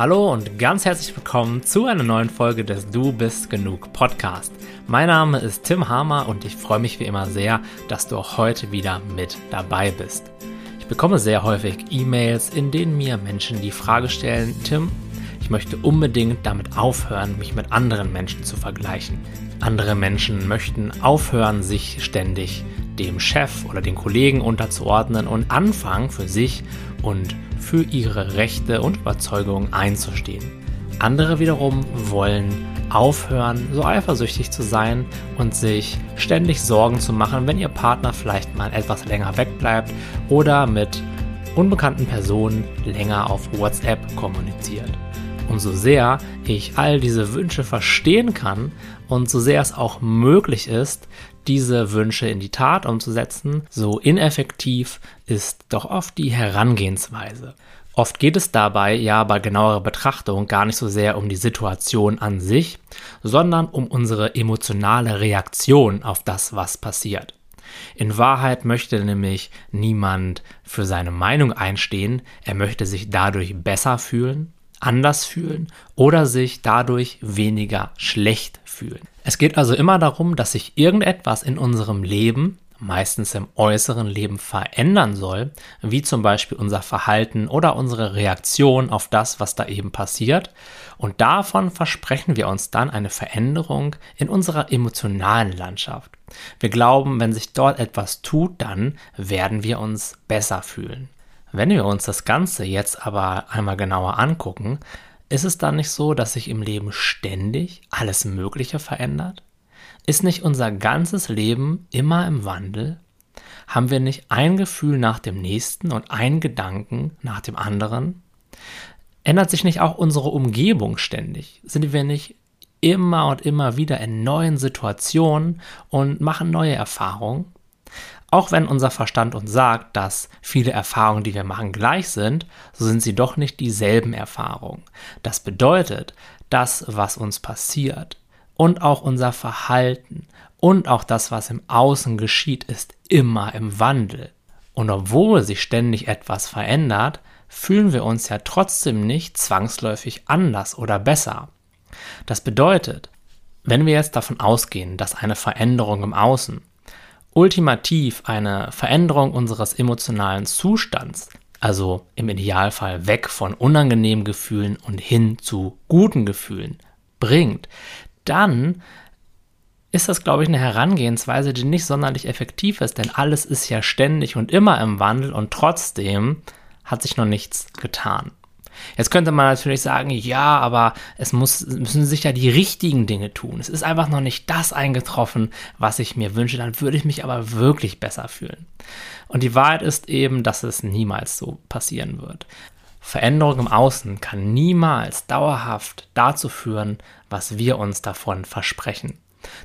Hallo und ganz herzlich willkommen zu einer neuen Folge des Du bist genug Podcast. Mein Name ist Tim Hamer und ich freue mich wie immer sehr, dass du auch heute wieder mit dabei bist. Ich bekomme sehr häufig E-Mails, in denen mir Menschen die Frage stellen, Tim, ich möchte unbedingt damit aufhören, mich mit anderen Menschen zu vergleichen. Andere Menschen möchten aufhören, sich ständig dem Chef oder den Kollegen unterzuordnen und anfangen für sich und für ihre Rechte und Überzeugungen einzustehen. Andere wiederum wollen aufhören, so eifersüchtig zu sein und sich ständig Sorgen zu machen, wenn ihr Partner vielleicht mal etwas länger wegbleibt oder mit unbekannten Personen länger auf WhatsApp kommuniziert. Und so sehr ich all diese Wünsche verstehen kann und so sehr es auch möglich ist, diese Wünsche in die Tat umzusetzen, so ineffektiv ist doch oft die Herangehensweise. Oft geht es dabei ja bei genauerer Betrachtung gar nicht so sehr um die Situation an sich, sondern um unsere emotionale Reaktion auf das, was passiert. In Wahrheit möchte nämlich niemand für seine Meinung einstehen, er möchte sich dadurch besser fühlen anders fühlen oder sich dadurch weniger schlecht fühlen. Es geht also immer darum, dass sich irgendetwas in unserem Leben, meistens im äußeren Leben, verändern soll, wie zum Beispiel unser Verhalten oder unsere Reaktion auf das, was da eben passiert. Und davon versprechen wir uns dann eine Veränderung in unserer emotionalen Landschaft. Wir glauben, wenn sich dort etwas tut, dann werden wir uns besser fühlen. Wenn wir uns das Ganze jetzt aber einmal genauer angucken, ist es dann nicht so, dass sich im Leben ständig alles Mögliche verändert? Ist nicht unser ganzes Leben immer im Wandel? Haben wir nicht ein Gefühl nach dem nächsten und ein Gedanken nach dem anderen? Ändert sich nicht auch unsere Umgebung ständig? Sind wir nicht immer und immer wieder in neuen Situationen und machen neue Erfahrungen? Auch wenn unser Verstand uns sagt, dass viele Erfahrungen, die wir machen, gleich sind, so sind sie doch nicht dieselben Erfahrungen. Das bedeutet, das, was uns passiert und auch unser Verhalten und auch das, was im Außen geschieht, ist immer im Wandel. Und obwohl sich ständig etwas verändert, fühlen wir uns ja trotzdem nicht zwangsläufig anders oder besser. Das bedeutet, wenn wir jetzt davon ausgehen, dass eine Veränderung im Außen ultimativ eine Veränderung unseres emotionalen Zustands, also im Idealfall weg von unangenehmen Gefühlen und hin zu guten Gefühlen bringt, dann ist das, glaube ich, eine Herangehensweise, die nicht sonderlich effektiv ist, denn alles ist ja ständig und immer im Wandel und trotzdem hat sich noch nichts getan. Jetzt könnte man natürlich sagen, ja, aber es muss, müssen sich ja die richtigen Dinge tun. Es ist einfach noch nicht das eingetroffen, was ich mir wünsche. Dann würde ich mich aber wirklich besser fühlen. Und die Wahrheit ist eben, dass es niemals so passieren wird. Veränderung im Außen kann niemals dauerhaft dazu führen, was wir uns davon versprechen.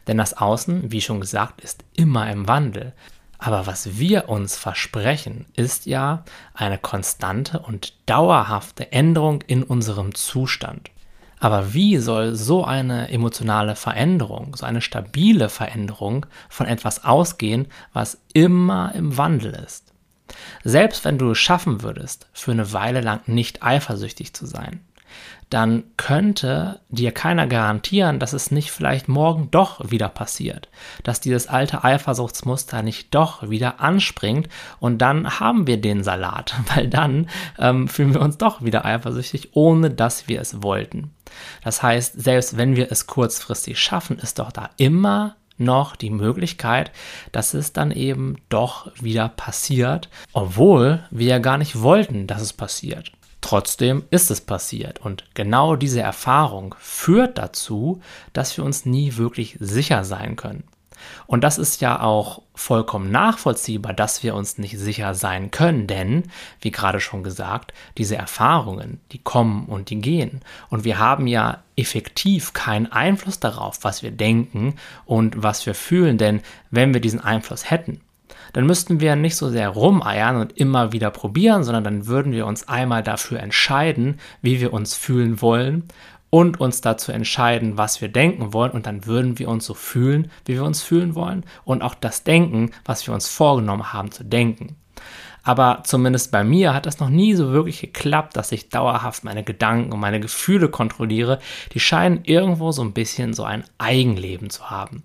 Denn das Außen, wie schon gesagt, ist immer im Wandel. Aber was wir uns versprechen, ist ja eine konstante und dauerhafte Änderung in unserem Zustand. Aber wie soll so eine emotionale Veränderung, so eine stabile Veränderung von etwas ausgehen, was immer im Wandel ist? Selbst wenn du es schaffen würdest, für eine Weile lang nicht eifersüchtig zu sein, dann könnte dir keiner garantieren, dass es nicht vielleicht morgen doch wieder passiert, dass dieses alte Eifersuchtsmuster nicht doch wieder anspringt und dann haben wir den Salat, weil dann ähm, fühlen wir uns doch wieder eifersüchtig, ohne dass wir es wollten. Das heißt, selbst wenn wir es kurzfristig schaffen, ist doch da immer noch die Möglichkeit, dass es dann eben doch wieder passiert, obwohl wir ja gar nicht wollten, dass es passiert. Trotzdem ist es passiert und genau diese Erfahrung führt dazu, dass wir uns nie wirklich sicher sein können. Und das ist ja auch vollkommen nachvollziehbar, dass wir uns nicht sicher sein können, denn, wie gerade schon gesagt, diese Erfahrungen, die kommen und die gehen. Und wir haben ja effektiv keinen Einfluss darauf, was wir denken und was wir fühlen, denn wenn wir diesen Einfluss hätten, dann müssten wir nicht so sehr rumeiern und immer wieder probieren, sondern dann würden wir uns einmal dafür entscheiden, wie wir uns fühlen wollen und uns dazu entscheiden, was wir denken wollen und dann würden wir uns so fühlen, wie wir uns fühlen wollen und auch das denken, was wir uns vorgenommen haben zu denken. Aber zumindest bei mir hat das noch nie so wirklich geklappt, dass ich dauerhaft meine Gedanken und meine Gefühle kontrolliere. Die scheinen irgendwo so ein bisschen so ein Eigenleben zu haben.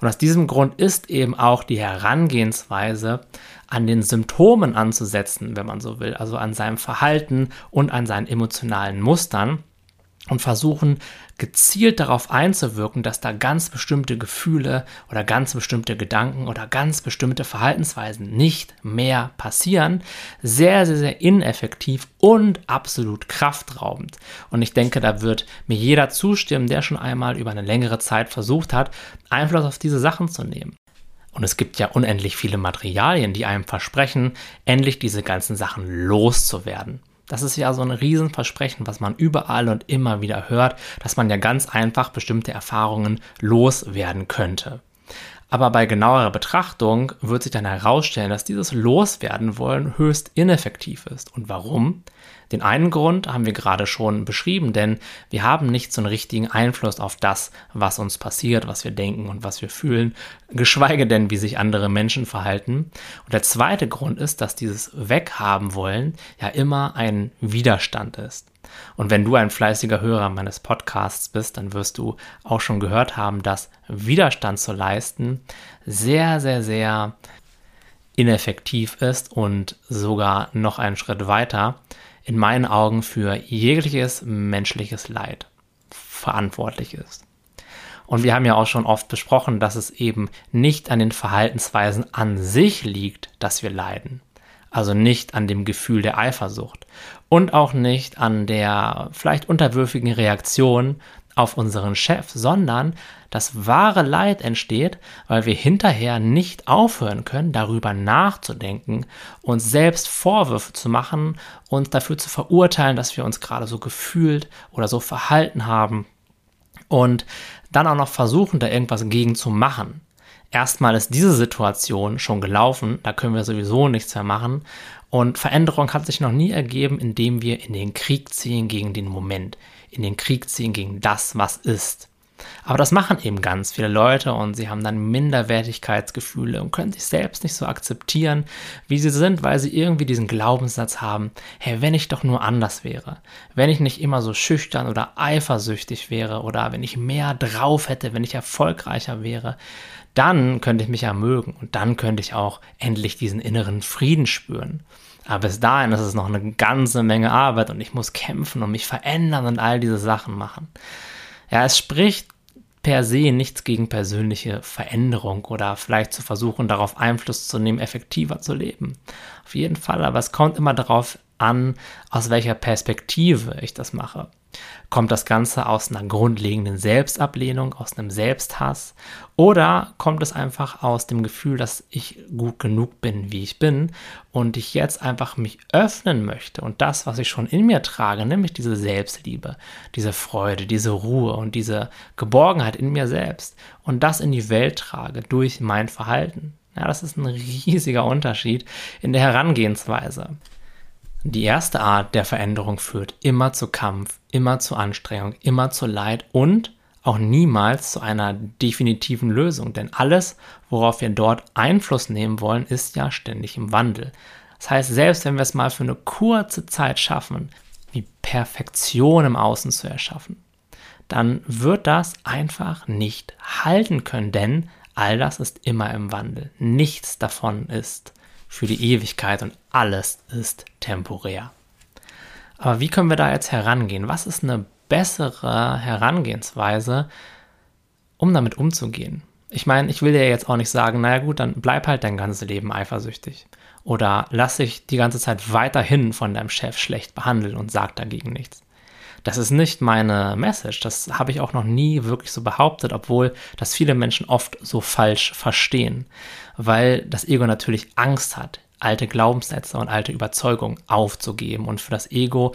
Und aus diesem Grund ist eben auch die Herangehensweise an den Symptomen anzusetzen, wenn man so will, also an seinem Verhalten und an seinen emotionalen Mustern und versuchen gezielt darauf einzuwirken, dass da ganz bestimmte Gefühle oder ganz bestimmte Gedanken oder ganz bestimmte Verhaltensweisen nicht mehr passieren, sehr, sehr, sehr ineffektiv und absolut kraftraubend. Und ich denke, da wird mir jeder zustimmen, der schon einmal über eine längere Zeit versucht hat, Einfluss auf diese Sachen zu nehmen. Und es gibt ja unendlich viele Materialien, die einem versprechen, endlich diese ganzen Sachen loszuwerden. Das ist ja so ein Riesenversprechen, was man überall und immer wieder hört, dass man ja ganz einfach bestimmte Erfahrungen loswerden könnte. Aber bei genauerer Betrachtung wird sich dann herausstellen, dass dieses Loswerden wollen höchst ineffektiv ist. Und warum? Den einen Grund haben wir gerade schon beschrieben, denn wir haben nicht so einen richtigen Einfluss auf das, was uns passiert, was wir denken und was wir fühlen, geschweige denn, wie sich andere Menschen verhalten. Und der zweite Grund ist, dass dieses Weghaben wollen ja immer ein Widerstand ist. Und wenn du ein fleißiger Hörer meines Podcasts bist, dann wirst du auch schon gehört haben, dass Widerstand zu leisten sehr, sehr, sehr ineffektiv ist und sogar noch einen Schritt weiter in meinen Augen für jegliches menschliches Leid verantwortlich ist. Und wir haben ja auch schon oft besprochen, dass es eben nicht an den Verhaltensweisen an sich liegt, dass wir leiden. Also nicht an dem Gefühl der Eifersucht und auch nicht an der vielleicht unterwürfigen Reaktion auf unseren Chef, sondern das wahre Leid entsteht, weil wir hinterher nicht aufhören können, darüber nachzudenken, uns selbst Vorwürfe zu machen, uns dafür zu verurteilen, dass wir uns gerade so gefühlt oder so verhalten haben und dann auch noch versuchen, da irgendwas gegen zu machen. Erstmal ist diese Situation schon gelaufen, da können wir sowieso nichts mehr machen. Und Veränderung hat sich noch nie ergeben, indem wir in den Krieg ziehen gegen den Moment, in den Krieg ziehen gegen das, was ist. Aber das machen eben ganz viele Leute und sie haben dann Minderwertigkeitsgefühle und können sich selbst nicht so akzeptieren, wie sie sind, weil sie irgendwie diesen Glaubenssatz haben, hey, wenn ich doch nur anders wäre, wenn ich nicht immer so schüchtern oder eifersüchtig wäre oder wenn ich mehr drauf hätte, wenn ich erfolgreicher wäre, dann könnte ich mich ja mögen und dann könnte ich auch endlich diesen inneren Frieden spüren. Aber bis dahin ist es noch eine ganze Menge Arbeit und ich muss kämpfen und mich verändern und all diese Sachen machen. Ja, es spricht per se nichts gegen persönliche Veränderung oder vielleicht zu versuchen, darauf Einfluss zu nehmen, effektiver zu leben. Auf jeden Fall, aber es kommt immer darauf an, aus welcher Perspektive ich das mache. Kommt das Ganze aus einer grundlegenden Selbstablehnung, aus einem Selbsthass oder kommt es einfach aus dem Gefühl, dass ich gut genug bin, wie ich bin und ich jetzt einfach mich öffnen möchte und das, was ich schon in mir trage, nämlich diese Selbstliebe, diese Freude, diese Ruhe und diese Geborgenheit in mir selbst und das in die Welt trage durch mein Verhalten. Ja, das ist ein riesiger Unterschied in der Herangehensweise. Die erste Art der Veränderung führt immer zu Kampf, immer zu Anstrengung, immer zu Leid und auch niemals zu einer definitiven Lösung, denn alles, worauf wir dort Einfluss nehmen wollen, ist ja ständig im Wandel. Das heißt, selbst wenn wir es mal für eine kurze Zeit schaffen, die Perfektion im Außen zu erschaffen, dann wird das einfach nicht halten können, denn all das ist immer im Wandel. Nichts davon ist für die Ewigkeit und alles ist temporär. Aber wie können wir da jetzt herangehen? Was ist eine bessere Herangehensweise, um damit umzugehen? Ich meine, ich will dir jetzt auch nicht sagen, naja gut, dann bleib halt dein ganzes Leben eifersüchtig. Oder lass dich die ganze Zeit weiterhin von deinem Chef schlecht behandeln und sag dagegen nichts. Das ist nicht meine Message. Das habe ich auch noch nie wirklich so behauptet, obwohl das viele Menschen oft so falsch verstehen, weil das Ego natürlich Angst hat, alte Glaubenssätze und alte Überzeugungen aufzugeben. Und für das Ego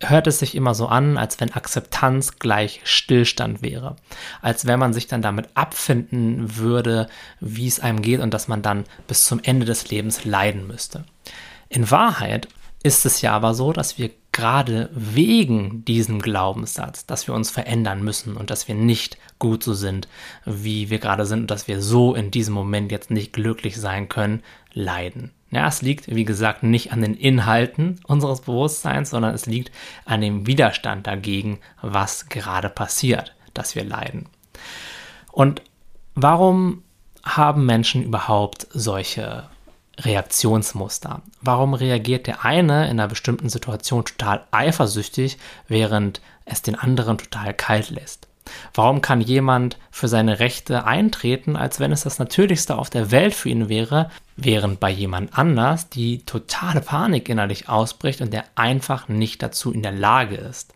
hört es sich immer so an, als wenn Akzeptanz gleich Stillstand wäre. Als wenn man sich dann damit abfinden würde, wie es einem geht und dass man dann bis zum Ende des Lebens leiden müsste. In Wahrheit ist es ja aber so, dass wir gerade wegen diesem Glaubenssatz, dass wir uns verändern müssen und dass wir nicht gut so sind, wie wir gerade sind und dass wir so in diesem Moment jetzt nicht glücklich sein können, leiden. Ja, es liegt, wie gesagt, nicht an den Inhalten unseres Bewusstseins, sondern es liegt an dem Widerstand dagegen, was gerade passiert, dass wir leiden. Und warum haben Menschen überhaupt solche Reaktionsmuster? Warum reagiert der eine in einer bestimmten Situation total eifersüchtig, während es den anderen total kalt lässt? Warum kann jemand für seine Rechte eintreten, als wenn es das Natürlichste auf der Welt für ihn wäre, während bei jemand anders die totale Panik innerlich ausbricht und der einfach nicht dazu in der Lage ist?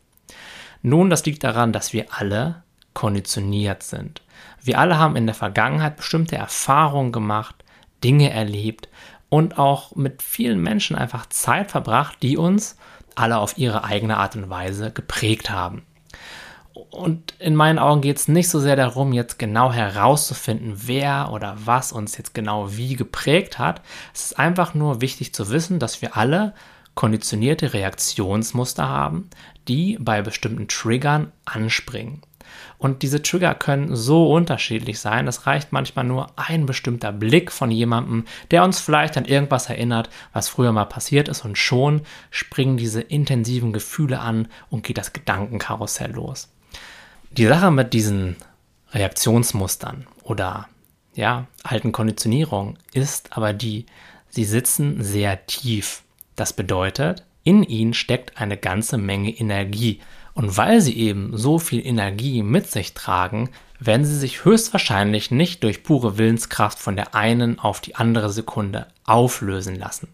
Nun, das liegt daran, dass wir alle konditioniert sind. Wir alle haben in der Vergangenheit bestimmte Erfahrungen gemacht, Dinge erlebt und auch mit vielen Menschen einfach Zeit verbracht, die uns alle auf ihre eigene Art und Weise geprägt haben. Und in meinen Augen geht es nicht so sehr darum, jetzt genau herauszufinden, wer oder was uns jetzt genau wie geprägt hat. Es ist einfach nur wichtig zu wissen, dass wir alle konditionierte Reaktionsmuster haben, die bei bestimmten Triggern anspringen. Und diese Trigger können so unterschiedlich sein. Es reicht manchmal nur ein bestimmter Blick von jemandem, der uns vielleicht an irgendwas erinnert, was früher mal passiert ist. Und schon springen diese intensiven Gefühle an und geht das Gedankenkarussell los. Die Sache mit diesen Reaktionsmustern oder ja, alten Konditionierungen ist aber die, sie sitzen sehr tief. Das bedeutet, in ihnen steckt eine ganze Menge Energie. Und weil sie eben so viel Energie mit sich tragen, werden sie sich höchstwahrscheinlich nicht durch pure Willenskraft von der einen auf die andere Sekunde auflösen lassen.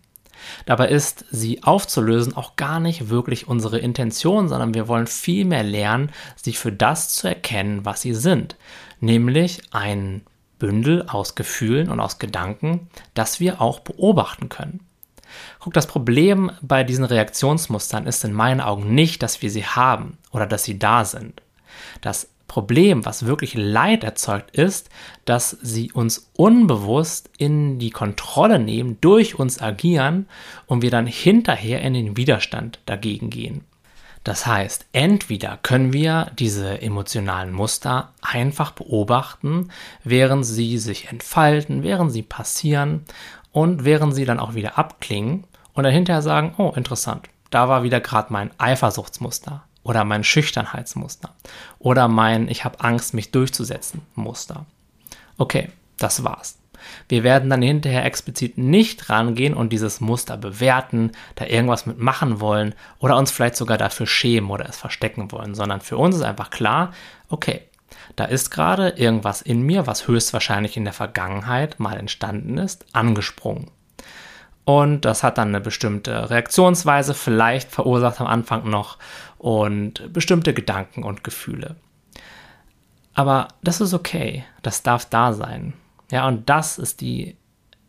Dabei ist sie aufzulösen auch gar nicht wirklich unsere Intention, sondern wir wollen vielmehr lernen, sie für das zu erkennen, was sie sind, nämlich ein Bündel aus Gefühlen und aus Gedanken, das wir auch beobachten können. Guck, das Problem bei diesen Reaktionsmustern ist in meinen Augen nicht, dass wir sie haben oder dass sie da sind. Das Problem, was wirklich Leid erzeugt, ist, dass sie uns unbewusst in die Kontrolle nehmen, durch uns agieren und wir dann hinterher in den Widerstand dagegen gehen. Das heißt, entweder können wir diese emotionalen Muster einfach beobachten, während sie sich entfalten, während sie passieren und während sie dann auch wieder abklingen und dann hinterher sagen, oh interessant, da war wieder gerade mein Eifersuchtsmuster oder mein Schüchternheitsmuster oder mein Ich habe Angst, mich durchzusetzen Muster. Okay, das war's. Wir werden dann hinterher explizit nicht rangehen und dieses Muster bewerten, da irgendwas mitmachen wollen oder uns vielleicht sogar dafür schämen oder es verstecken wollen, sondern für uns ist einfach klar, okay, da ist gerade irgendwas in mir, was höchstwahrscheinlich in der Vergangenheit mal entstanden ist, angesprungen. Und das hat dann eine bestimmte Reaktionsweise vielleicht verursacht am Anfang noch und bestimmte Gedanken und Gefühle. Aber das ist okay, das darf da sein. Ja, und das ist die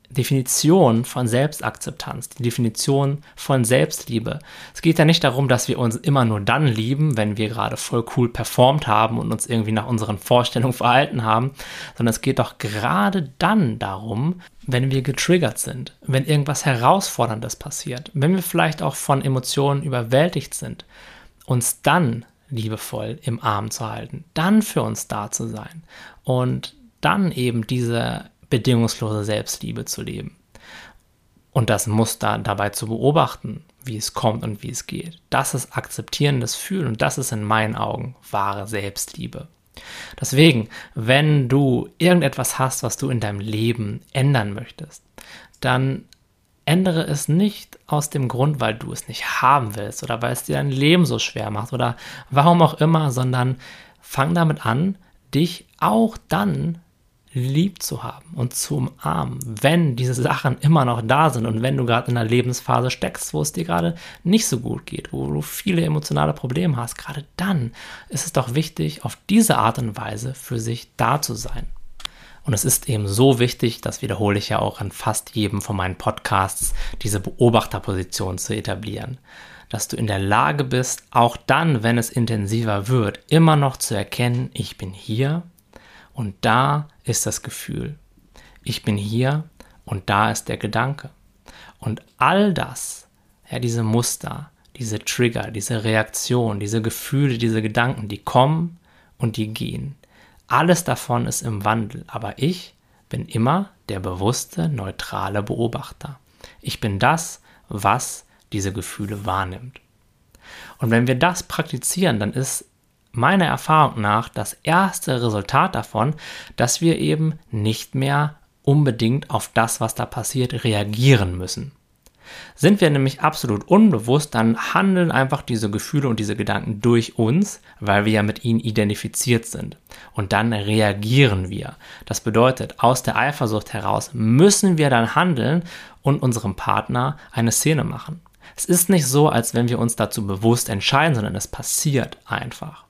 Definition von Selbstakzeptanz, die Definition von Selbstliebe. Es geht ja nicht darum, dass wir uns immer nur dann lieben, wenn wir gerade voll cool performt haben und uns irgendwie nach unseren Vorstellungen verhalten haben, sondern es geht doch gerade dann darum, wenn wir getriggert sind, wenn irgendwas Herausforderndes passiert, wenn wir vielleicht auch von Emotionen überwältigt sind, uns dann liebevoll im Arm zu halten, dann für uns da zu sein und dann eben diese bedingungslose Selbstliebe zu leben. Und das Muster dabei zu beobachten, wie es kommt und wie es geht. Das ist akzeptierendes Fühlen und das ist in meinen Augen wahre Selbstliebe. Deswegen, wenn du irgendetwas hast, was du in deinem Leben ändern möchtest, dann ändere es nicht aus dem Grund, weil du es nicht haben willst oder weil es dir dein Leben so schwer macht oder warum auch immer, sondern fang damit an, dich auch dann lieb zu haben und zu umarmen, wenn diese Sachen immer noch da sind und wenn du gerade in einer Lebensphase steckst, wo es dir gerade nicht so gut geht, wo du viele emotionale Probleme hast, gerade dann ist es doch wichtig, auf diese Art und Weise für sich da zu sein. Und es ist eben so wichtig, das wiederhole ich ja auch in fast jedem von meinen Podcasts, diese Beobachterposition zu etablieren. Dass du in der Lage bist, auch dann, wenn es intensiver wird, immer noch zu erkennen, ich bin hier, und da ist das Gefühl. Ich bin hier und da ist der Gedanke. Und all das, ja, diese Muster, diese Trigger, diese Reaktion, diese Gefühle, diese Gedanken, die kommen und die gehen. Alles davon ist im Wandel, aber ich bin immer der bewusste, neutrale Beobachter. ich bin das, was diese Gefühle wahrnimmt. Und wenn wir das praktizieren, dann ist meiner Erfahrung nach das erste Resultat davon, dass wir eben nicht mehr unbedingt auf das, was da passiert, reagieren müssen. Sind wir nämlich absolut unbewusst, dann handeln einfach diese Gefühle und diese Gedanken durch uns, weil wir ja mit ihnen identifiziert sind. Und dann reagieren wir. Das bedeutet, aus der Eifersucht heraus müssen wir dann handeln und unserem Partner eine Szene machen. Es ist nicht so, als wenn wir uns dazu bewusst entscheiden, sondern es passiert einfach.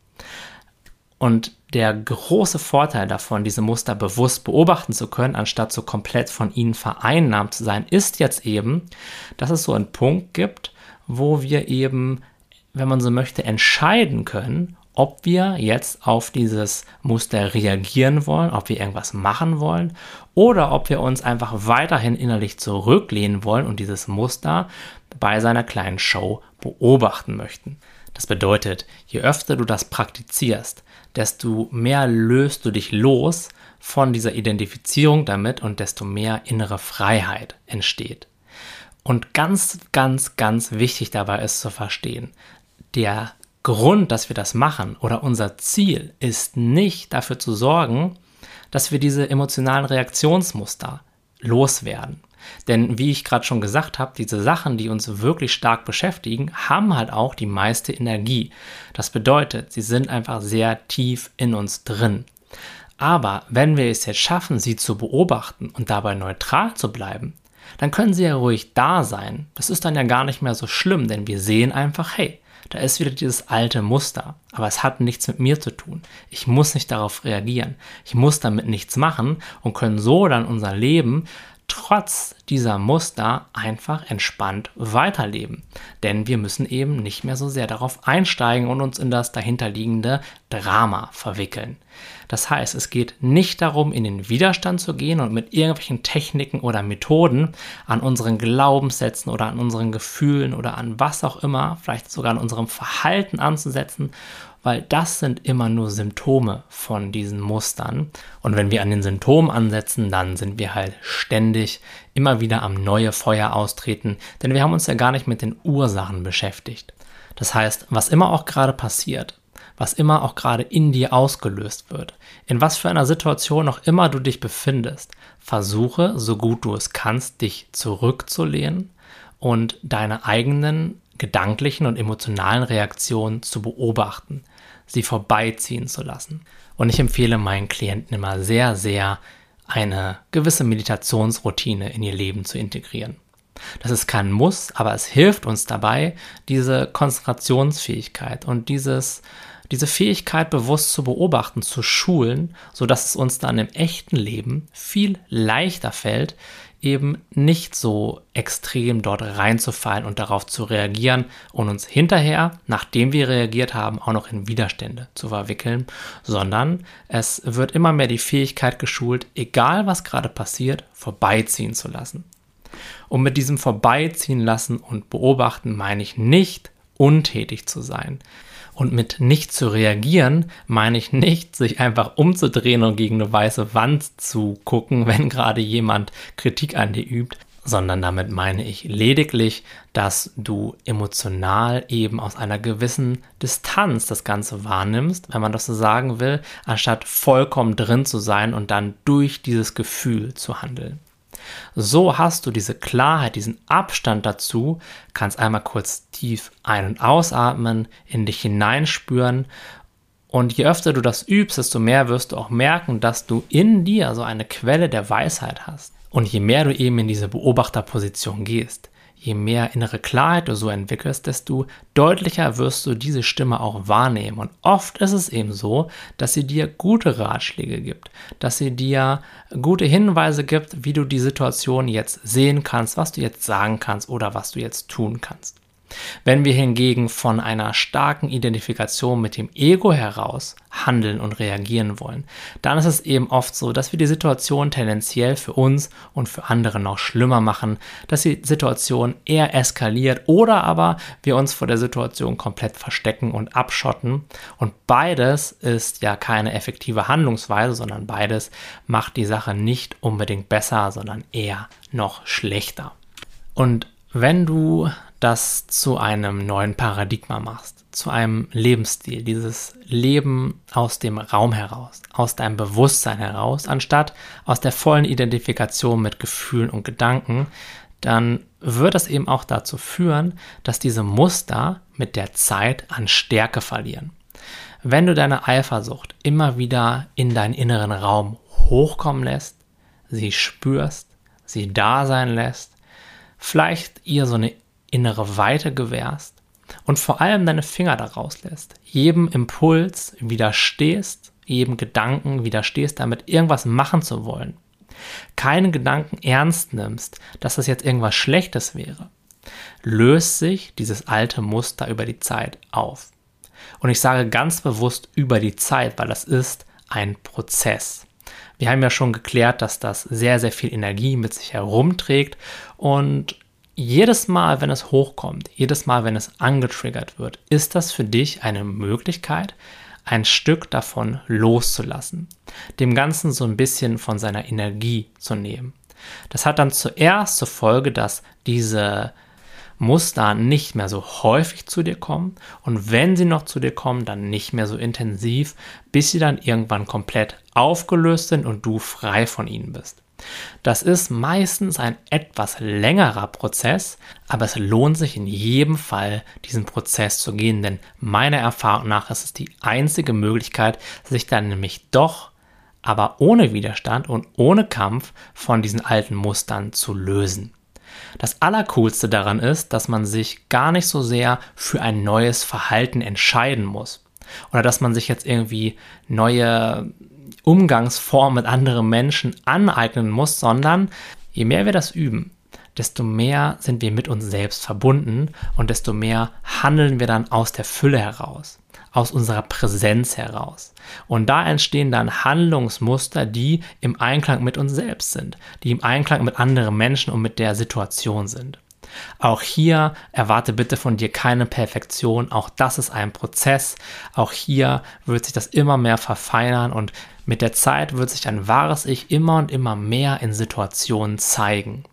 Und der große Vorteil davon, diese Muster bewusst beobachten zu können, anstatt so komplett von ihnen vereinnahmt zu sein, ist jetzt eben, dass es so einen Punkt gibt, wo wir eben, wenn man so möchte, entscheiden können, ob wir jetzt auf dieses Muster reagieren wollen, ob wir irgendwas machen wollen oder ob wir uns einfach weiterhin innerlich zurücklehnen wollen und dieses Muster bei seiner kleinen Show beobachten möchten. Das bedeutet, je öfter du das praktizierst, desto mehr löst du dich los von dieser Identifizierung damit und desto mehr innere Freiheit entsteht. Und ganz, ganz, ganz wichtig dabei ist zu verstehen, der Grund, dass wir das machen oder unser Ziel ist nicht dafür zu sorgen, dass wir diese emotionalen Reaktionsmuster loswerden. Denn wie ich gerade schon gesagt habe, diese Sachen, die uns wirklich stark beschäftigen, haben halt auch die meiste Energie. Das bedeutet, sie sind einfach sehr tief in uns drin. Aber wenn wir es jetzt schaffen, sie zu beobachten und dabei neutral zu bleiben, dann können sie ja ruhig da sein. Das ist dann ja gar nicht mehr so schlimm, denn wir sehen einfach, hey, da ist wieder dieses alte Muster, aber es hat nichts mit mir zu tun. Ich muss nicht darauf reagieren. Ich muss damit nichts machen und können so dann unser Leben trotz dieser Muster einfach entspannt weiterleben. Denn wir müssen eben nicht mehr so sehr darauf einsteigen und uns in das dahinterliegende Drama verwickeln. Das heißt, es geht nicht darum, in den Widerstand zu gehen und mit irgendwelchen Techniken oder Methoden an unseren Glaubenssätzen oder an unseren Gefühlen oder an was auch immer, vielleicht sogar an unserem Verhalten anzusetzen weil das sind immer nur Symptome von diesen Mustern. Und wenn wir an den Symptomen ansetzen, dann sind wir halt ständig immer wieder am neue Feuer austreten, denn wir haben uns ja gar nicht mit den Ursachen beschäftigt. Das heißt, was immer auch gerade passiert, was immer auch gerade in dir ausgelöst wird, in was für einer Situation auch immer du dich befindest, versuche, so gut du es kannst, dich zurückzulehnen und deine eigenen gedanklichen und emotionalen Reaktionen zu beobachten sie vorbeiziehen zu lassen. Und ich empfehle meinen Klienten immer sehr, sehr, eine gewisse Meditationsroutine in ihr Leben zu integrieren. Das ist kein Muss, aber es hilft uns dabei, diese Konzentrationsfähigkeit und dieses, diese Fähigkeit bewusst zu beobachten, zu schulen, sodass es uns dann im echten Leben viel leichter fällt, eben nicht so extrem dort reinzufallen und darauf zu reagieren und uns hinterher, nachdem wir reagiert haben, auch noch in Widerstände zu verwickeln, sondern es wird immer mehr die Fähigkeit geschult, egal was gerade passiert, vorbeiziehen zu lassen. Und mit diesem Vorbeiziehen lassen und beobachten meine ich nicht, untätig zu sein. Und mit nicht zu reagieren meine ich nicht, sich einfach umzudrehen und gegen eine weiße Wand zu gucken, wenn gerade jemand Kritik an dir übt, sondern damit meine ich lediglich, dass du emotional eben aus einer gewissen Distanz das Ganze wahrnimmst, wenn man das so sagen will, anstatt vollkommen drin zu sein und dann durch dieses Gefühl zu handeln. So hast du diese Klarheit, diesen Abstand dazu, kannst einmal kurz tief ein- und ausatmen, in dich hineinspüren und je öfter du das übst, desto mehr wirst du auch merken, dass du in dir so eine Quelle der Weisheit hast. Und je mehr du eben in diese Beobachterposition gehst, je mehr innere Klarheit du so entwickelst, desto deutlicher wirst du diese Stimme auch wahrnehmen. Und oft ist es eben so, dass sie dir gute Ratschläge gibt, dass sie dir gute Hinweise gibt, wie du die Situation jetzt sehen kannst, was du jetzt sagen kannst oder was du jetzt tun kannst. Wenn wir hingegen von einer starken Identifikation mit dem Ego heraus handeln und reagieren wollen, dann ist es eben oft so, dass wir die Situation tendenziell für uns und für andere noch schlimmer machen, dass die Situation eher eskaliert oder aber wir uns vor der Situation komplett verstecken und abschotten. Und beides ist ja keine effektive Handlungsweise, sondern beides macht die Sache nicht unbedingt besser, sondern eher noch schlechter. Und wenn du das zu einem neuen Paradigma machst, zu einem Lebensstil, dieses Leben aus dem Raum heraus, aus deinem Bewusstsein heraus, anstatt aus der vollen Identifikation mit Gefühlen und Gedanken, dann wird das eben auch dazu führen, dass diese Muster mit der Zeit an Stärke verlieren. Wenn du deine Eifersucht immer wieder in deinen inneren Raum hochkommen lässt, sie spürst, sie da sein lässt, vielleicht ihr so eine innere Weite gewährst und vor allem deine Finger daraus lässt, jedem Impuls widerstehst, jedem Gedanken widerstehst, damit irgendwas machen zu wollen, keinen Gedanken ernst nimmst, dass das jetzt irgendwas Schlechtes wäre, löst sich dieses alte Muster über die Zeit auf. Und ich sage ganz bewusst über die Zeit, weil das ist ein Prozess. Wir haben ja schon geklärt, dass das sehr, sehr viel Energie mit sich herumträgt und jedes Mal, wenn es hochkommt, jedes Mal, wenn es angetriggert wird, ist das für dich eine Möglichkeit, ein Stück davon loszulassen, dem Ganzen so ein bisschen von seiner Energie zu nehmen. Das hat dann zuerst zur Folge, dass diese Muster nicht mehr so häufig zu dir kommen und wenn sie noch zu dir kommen, dann nicht mehr so intensiv, bis sie dann irgendwann komplett aufgelöst sind und du frei von ihnen bist. Das ist meistens ein etwas längerer Prozess, aber es lohnt sich in jedem Fall, diesen Prozess zu gehen, denn meiner Erfahrung nach ist es die einzige Möglichkeit, sich dann nämlich doch, aber ohne Widerstand und ohne Kampf von diesen alten Mustern zu lösen. Das Allercoolste daran ist, dass man sich gar nicht so sehr für ein neues Verhalten entscheiden muss. Oder dass man sich jetzt irgendwie neue Umgangsform mit anderen Menschen aneignen muss, sondern je mehr wir das üben, desto mehr sind wir mit uns selbst verbunden und desto mehr handeln wir dann aus der Fülle heraus, aus unserer Präsenz heraus. Und da entstehen dann Handlungsmuster, die im Einklang mit uns selbst sind, die im Einklang mit anderen Menschen und mit der Situation sind. Auch hier erwarte bitte von dir keine Perfektion. Auch das ist ein Prozess. Auch hier wird sich das immer mehr verfeinern und mit der Zeit wird sich ein wahres Ich immer und immer mehr in Situationen zeigen.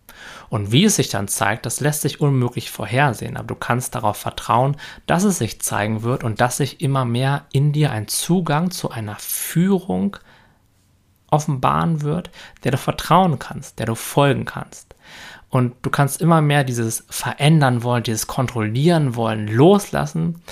Und wie es sich dann zeigt, das lässt sich unmöglich vorhersehen, aber du kannst darauf vertrauen, dass es sich zeigen wird und dass sich immer mehr in dir ein Zugang zu einer Führung offenbaren wird, der du vertrauen kannst, der du folgen kannst. Und du kannst immer mehr dieses Verändern wollen, dieses Kontrollieren wollen, loslassen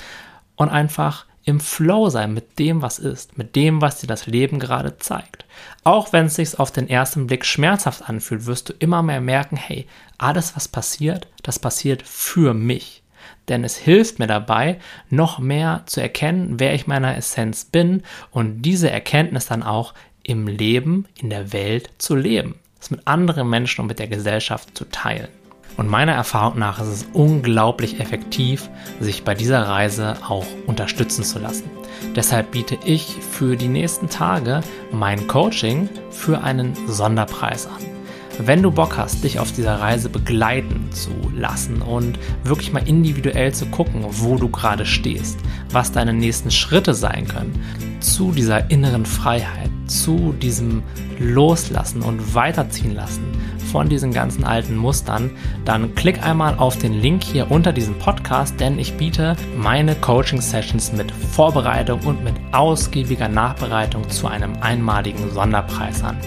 und einfach im Flow sein mit dem, was ist, mit dem, was dir das Leben gerade zeigt. Auch wenn es sich auf den ersten Blick schmerzhaft anfühlt, wirst du immer mehr merken, hey, alles, was passiert, das passiert für mich. Denn es hilft mir dabei, noch mehr zu erkennen, wer ich meiner Essenz bin und diese Erkenntnis dann auch im Leben, in der Welt zu leben es mit anderen Menschen und mit der Gesellschaft zu teilen. Und meiner Erfahrung nach ist es unglaublich effektiv, sich bei dieser Reise auch unterstützen zu lassen. Deshalb biete ich für die nächsten Tage mein Coaching für einen Sonderpreis an. Wenn du Bock hast, dich auf dieser Reise begleiten zu lassen und wirklich mal individuell zu gucken, wo du gerade stehst, was deine nächsten Schritte sein können, zu dieser inneren Freiheit, zu diesem Loslassen und Weiterziehen lassen von diesen ganzen alten Mustern, dann klick einmal auf den Link hier unter diesem Podcast, denn ich biete meine Coaching-Sessions mit Vorbereitung und mit ausgiebiger Nachbereitung zu einem einmaligen Sonderpreis an.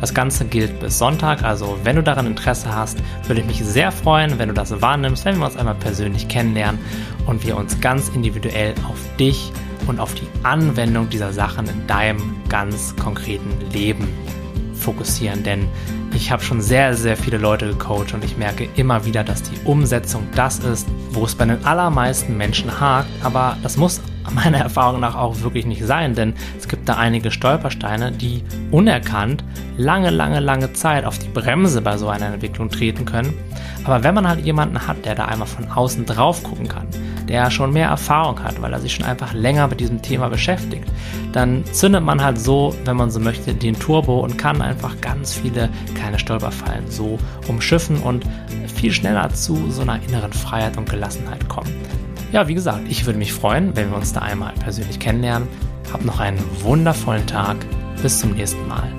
Das Ganze gilt bis Sonntag, also wenn du daran Interesse hast, würde ich mich sehr freuen, wenn du das wahrnimmst, wenn wir uns einmal persönlich kennenlernen und wir uns ganz individuell auf dich und auf die Anwendung dieser Sachen in deinem ganz konkreten Leben fokussieren, denn ich habe schon sehr, sehr viele Leute gecoacht und ich merke immer wieder, dass die Umsetzung das ist, wo es bei den allermeisten Menschen hakt, aber das muss meiner Erfahrung nach auch wirklich nicht sein, denn es gibt da einige Stolpersteine, die unerkannt lange, lange, lange Zeit auf die Bremse bei so einer Entwicklung treten können. Aber wenn man halt jemanden hat, der da einmal von außen drauf gucken kann, der schon mehr Erfahrung hat, weil er sich schon einfach länger mit diesem Thema beschäftigt, dann zündet man halt so, wenn man so möchte, den Turbo und kann einfach ganz viele kleine Stolperfallen so umschiffen und viel schneller zu so einer inneren Freiheit und Gelassenheit kommen. Ja, wie gesagt, ich würde mich freuen, wenn wir uns da einmal persönlich kennenlernen. Hab noch einen wundervollen Tag. Bis zum nächsten Mal.